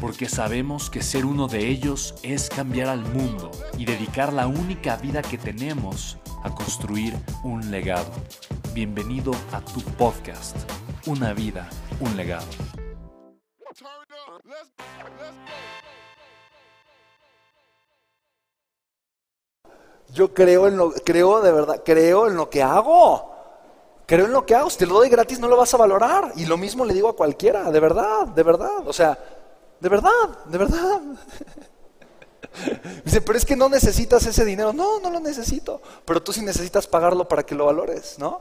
porque sabemos que ser uno de ellos es cambiar al mundo y dedicar la única vida que tenemos a construir un legado. Bienvenido a tu podcast, Una vida, un legado. Yo creo en lo, creo de verdad, creo en lo que hago. Creo en lo que hago. Si te lo doy gratis, no lo vas a valorar. Y lo mismo le digo a cualquiera, de verdad, de verdad. O sea, de verdad, de verdad. Dice, pero es que no necesitas ese dinero. No, no lo necesito. Pero tú sí necesitas pagarlo para que lo valores, ¿no?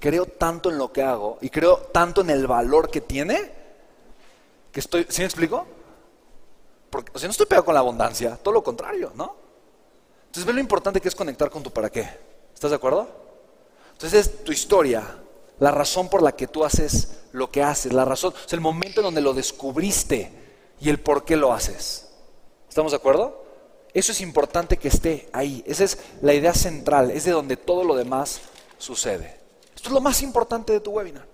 Creo tanto en lo que hago y creo tanto en el valor que tiene que estoy, ¿sí me explico? Porque, o sea, no estoy pegado con la abundancia, todo lo contrario, ¿no? Entonces ve lo importante que es conectar con tu para qué. ¿Estás de acuerdo? Entonces es tu historia, la razón por la que tú haces lo que haces, la razón, es el momento en donde lo descubriste y el por qué lo haces. ¿Estamos de acuerdo? Eso es importante que esté ahí. Esa es la idea central, es de donde todo lo demás sucede. Esto es lo más importante de tu webinar,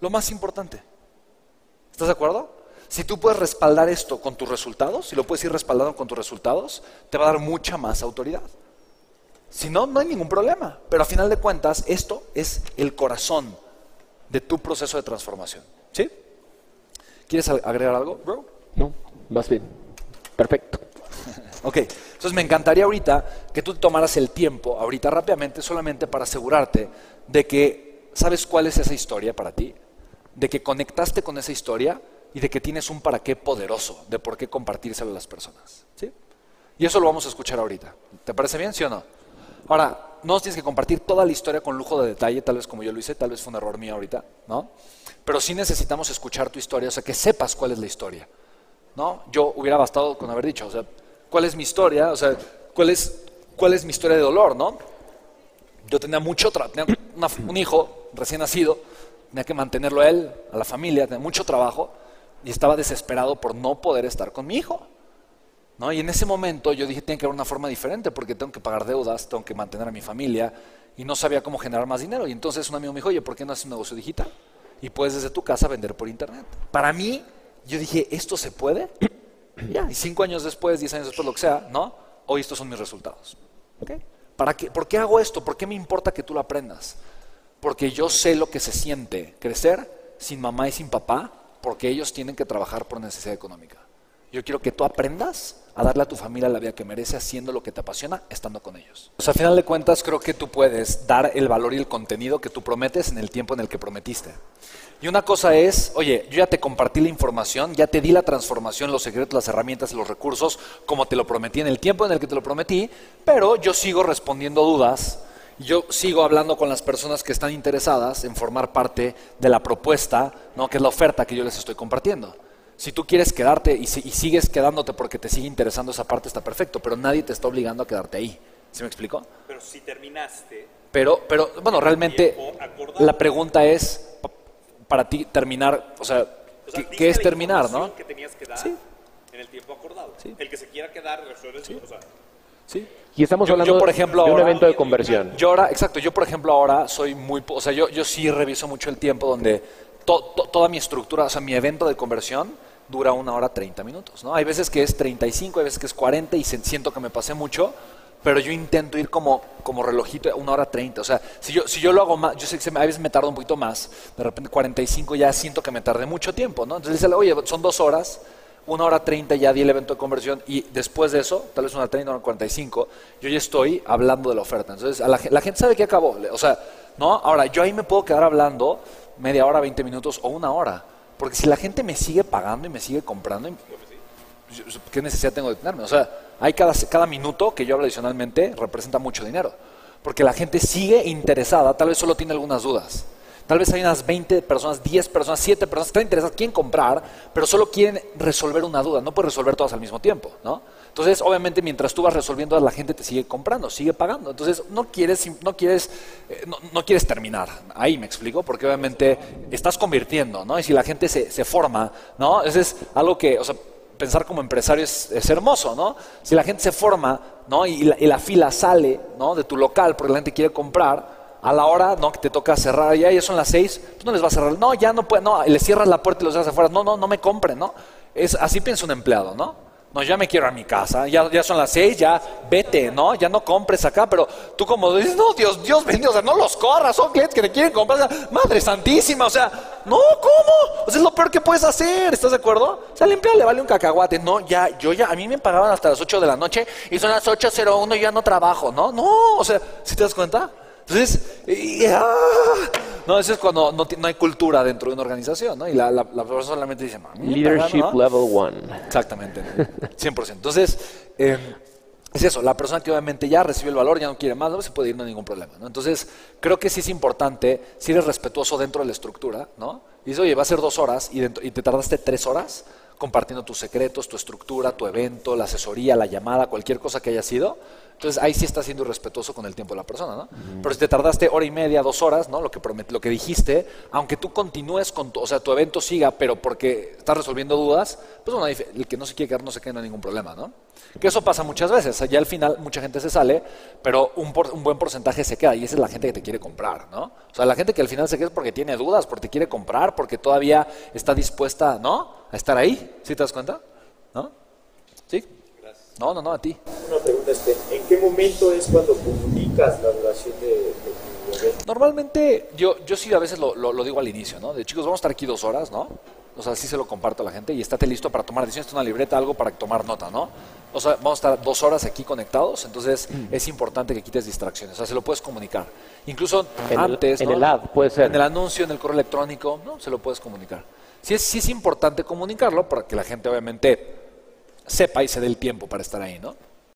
lo más importante. ¿Estás de acuerdo? Si tú puedes respaldar esto con tus resultados, si lo puedes ir respaldando con tus resultados, te va a dar mucha más autoridad. Si no, no hay ningún problema. Pero a final de cuentas, esto es el corazón de tu proceso de transformación. ¿Sí? ¿Quieres agregar algo, bro? No, más bien. Perfecto. ok, entonces me encantaría ahorita que tú tomaras el tiempo, ahorita rápidamente, solamente para asegurarte de que sabes cuál es esa historia para ti, de que conectaste con esa historia y de que tienes un para qué poderoso, de por qué compartírselo a las personas. ¿Sí? Y eso lo vamos a escuchar ahorita. ¿Te parece bien, sí o no? Ahora, no tienes que compartir toda la historia con lujo de detalle, tal vez como yo lo hice, tal vez fue un error mío ahorita, ¿no? Pero sí necesitamos escuchar tu historia, o sea, que sepas cuál es la historia, ¿no? Yo hubiera bastado con haber dicho, o sea, ¿cuál es mi historia? O sea, ¿cuál es, cuál es mi historia de dolor, no? Yo tenía mucho, tenía un hijo recién nacido, tenía que mantenerlo a él, a la familia, tenía mucho trabajo y estaba desesperado por no poder estar con mi hijo. ¿No? Y en ese momento yo dije, tiene que haber una forma diferente porque tengo que pagar deudas, tengo que mantener a mi familia y no sabía cómo generar más dinero. Y entonces un amigo me dijo, oye, ¿por qué no haces un negocio digital? Y puedes desde tu casa vender por internet. Para mí, yo dije, ¿esto se puede? y cinco años después, diez años después, lo que sea, ¿no? Hoy estos son mis resultados. ¿Para qué? ¿Por qué hago esto? ¿Por qué me importa que tú lo aprendas? Porque yo sé lo que se siente crecer sin mamá y sin papá, porque ellos tienen que trabajar por necesidad económica. Yo quiero que tú aprendas a darle a tu familia la vida que merece haciendo lo que te apasiona, estando con ellos. O sea, a final de cuentas, creo que tú puedes dar el valor y el contenido que tú prometes en el tiempo en el que prometiste. Y una cosa es, oye, yo ya te compartí la información, ya te di la transformación, los secretos, las herramientas los recursos, como te lo prometí en el tiempo en el que te lo prometí, pero yo sigo respondiendo dudas, yo sigo hablando con las personas que están interesadas en formar parte de la propuesta, ¿no? que es la oferta que yo les estoy compartiendo. Si tú quieres quedarte y, sigues quedándote porque te sigue interesando esa parte, está perfecto, pero nadie te está obligando a quedarte ahí. ¿Sí me explico? Pero si terminaste. Pero, pero bueno, realmente la pregunta es, para ti terminar, o sea, ¿qué, es terminar, no? que tenías que dar en el tiempo acordado. El que se quiera quedar resuelve sí. o sea, Sí. Y estamos hablando por ejemplo, de un evento de conversión. Yo ahora, exacto, yo por ejemplo ahora soy muy, o sea, yo, yo sí reviso mucho el tiempo donde toda mi estructura, o sea, mi evento de conversión dura una hora 30 minutos, ¿no? Hay veces que es 35, hay veces que es 40 y siento que me pasé mucho, pero yo intento ir como, como relojito una hora 30. O sea, si yo, si yo lo hago más, yo sé que a veces me tardo un poquito más, de repente 45 ya siento que me tardé mucho tiempo, ¿no? Entonces dice, oye, son dos horas, una hora treinta ya di el evento de conversión y después de eso, tal vez una treinta, una cuarenta y cinco, yo ya estoy hablando de la oferta. Entonces, la, gente sabe que acabó. O sea, ¿no? Ahora, yo ahí me puedo quedar hablando media hora, veinte minutos o una hora. Porque si la gente me sigue pagando y me sigue comprando, ¿qué necesidad tengo de tenerme? O sea, hay cada, cada minuto que yo hablo adicionalmente representa mucho dinero. Porque la gente sigue interesada, tal vez solo tiene algunas dudas. Tal vez hay unas 20 personas, 10 personas, 7 personas que están interesadas, quieren comprar, pero solo quieren resolver una duda. No puedes resolver todas al mismo tiempo, ¿no? Entonces, obviamente, mientras tú vas resolviendo, la gente te sigue comprando, sigue pagando. Entonces, no quieres, no quieres, eh, no, quieres terminar. Ahí me explico, porque obviamente estás convirtiendo, ¿no? Y si la gente se, se forma, ¿no? Eso es algo que, o sea, pensar como empresario es, hermoso, ¿no? Si la gente se forma, ¿no? Y la, y la fila sale, ¿no? De tu local porque la gente quiere comprar, a la hora ¿no? que te toca cerrar, ya, ya son las seis, tú no les vas a cerrar, no, ya no puede, no, le cierras la puerta y los dejas afuera, no, no, no me compren, ¿no? Es, así piensa un empleado, ¿no? No, ya me quiero a mi casa, ya, ya son las seis, ya vete, ¿no? Ya no compres acá, pero tú como dices, no, Dios, Dios bendito, o sea, no los corras, son clientes que te quieren comprar, madre santísima, o sea, no, ¿cómo? O sea, es lo peor que puedes hacer, ¿estás de acuerdo? O sea, empleado le vale un cacahuate, no, ya, yo ya, a mí me pagaban hasta las 8 de la noche y son las 8.01 y ya no trabajo, ¿no? No, o sea, ¿sí te das cuenta? Entonces, no, eso es cuando no, no, hay cultura dentro de una organización, ¿no? Y la, la, persona solamente dice, Leadership level one. Exactamente, 100%. Entonces, em, es eso, la persona que obviamente ya recibe el valor, ya no quiere más, no se puede ir, no hay ningún problema, ¿no? Entonces, creo que sí es importante, si eres respetuoso dentro de la estructura, ¿no? Y dices, oye, va a ser dos horas y, y te tardaste tres horas compartiendo tus secretos, tu estructura, tu evento, la asesoría, la llamada, cualquier cosa que haya sido, entonces ahí sí estás siendo irrespetuoso con el tiempo de la persona, ¿no? Pero si te tardaste hora y media, dos horas, ¿no? Lo que lo que dijiste, aunque tú continúes con tu, o sea, tu evento siga, pero porque estás resolviendo dudas, pues bueno, el que no se quiere quedar no se queda, no hay ningún problema, ¿no? Que eso pasa muchas veces, ya al final mucha gente se sale, pero un, un buen porcentaje se queda y esa es la gente que te quiere comprar, ¿no? O sea, la gente que al final se queda es porque tiene dudas, porque te quiere comprar, porque todavía está dispuesta, ¿no? A estar ahí, ¿sí te das cuenta? ¿No? ¿Sí? No, no, no, a ti. Una pregunta, este, ¿en qué momento es cuando comunicas la duración de? Normalmente, yo, yo sí a veces lo, lo, digo al inicio, ¿no? De chicos, vamos a estar aquí dos horas, ¿no? O sea, sí se lo comparto a la gente y estate listo para tomar decisiones, una libreta, algo para tomar nota, ¿no? O sea, vamos a estar dos horas aquí conectados, entonces mm. es importante que quites distracciones, o sea, se lo puedes comunicar. Incluso antes, En el ad, puede ser. En el anuncio, en el correo electrónico, ¿no? Se lo puedes comunicar. Sí es, sí es importante comunicarlo para que la gente obviamente sepa y se dé el tiempo para estar ahí, ¿no?